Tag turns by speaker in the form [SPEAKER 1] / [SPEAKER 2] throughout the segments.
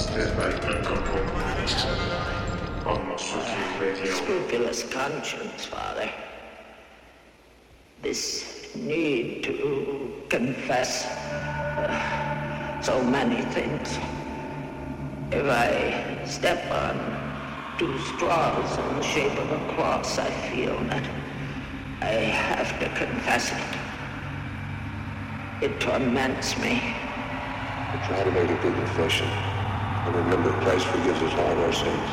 [SPEAKER 1] Hosted by Uncompromised. On Masuki Radio.
[SPEAKER 2] Scrupulous conscience, Father. This need to confess uh, so many things. If I step on two straws in the shape of a cross, I feel that I have to confess it. It torments me.
[SPEAKER 3] Try to make a good confession. And remember, Christ forgives us all our sins.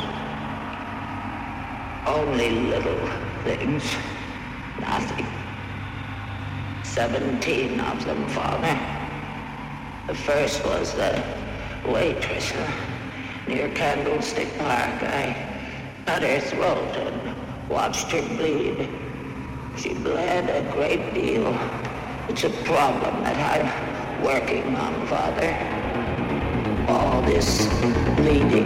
[SPEAKER 2] Only little things. Nothing. Seventeen of them, Father. The first was the waitress near Candlestick Park. I cut her throat and watched her bleed. She bled a great deal. It's a problem that I'm working on, Father. All this bleeding.